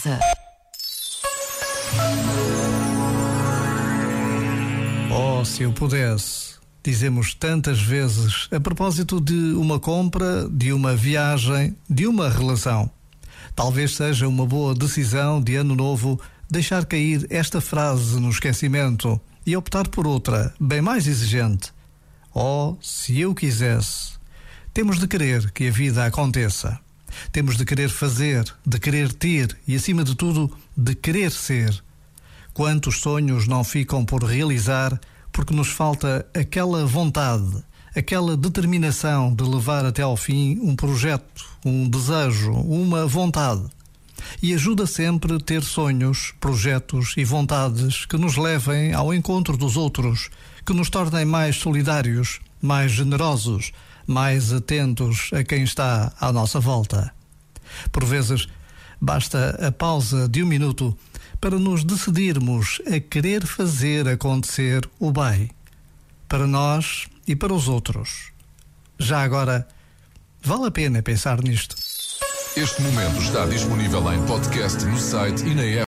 casa. Oh, se eu pudesse. Dizemos tantas vezes a propósito de uma compra, de uma viagem, de uma relação. Talvez seja uma boa decisão de ano novo deixar cair esta frase no esquecimento e optar por outra, bem mais exigente. Oh, se eu quisesse. Temos de querer que a vida aconteça. Temos de querer fazer, de querer ter e, acima de tudo, de querer ser. Quantos sonhos não ficam por realizar porque nos falta aquela vontade, aquela determinação de levar até ao fim um projeto, um desejo, uma vontade. E ajuda sempre ter sonhos, projetos e vontades que nos levem ao encontro dos outros, que nos tornem mais solidários, mais generosos, mais atentos a quem está à nossa volta. Por vezes, basta a pausa de um minuto para nos decidirmos a querer fazer acontecer o bem, para nós e para os outros. Já agora, vale a pena pensar nisto. Este momento está disponível em podcast no site e na app.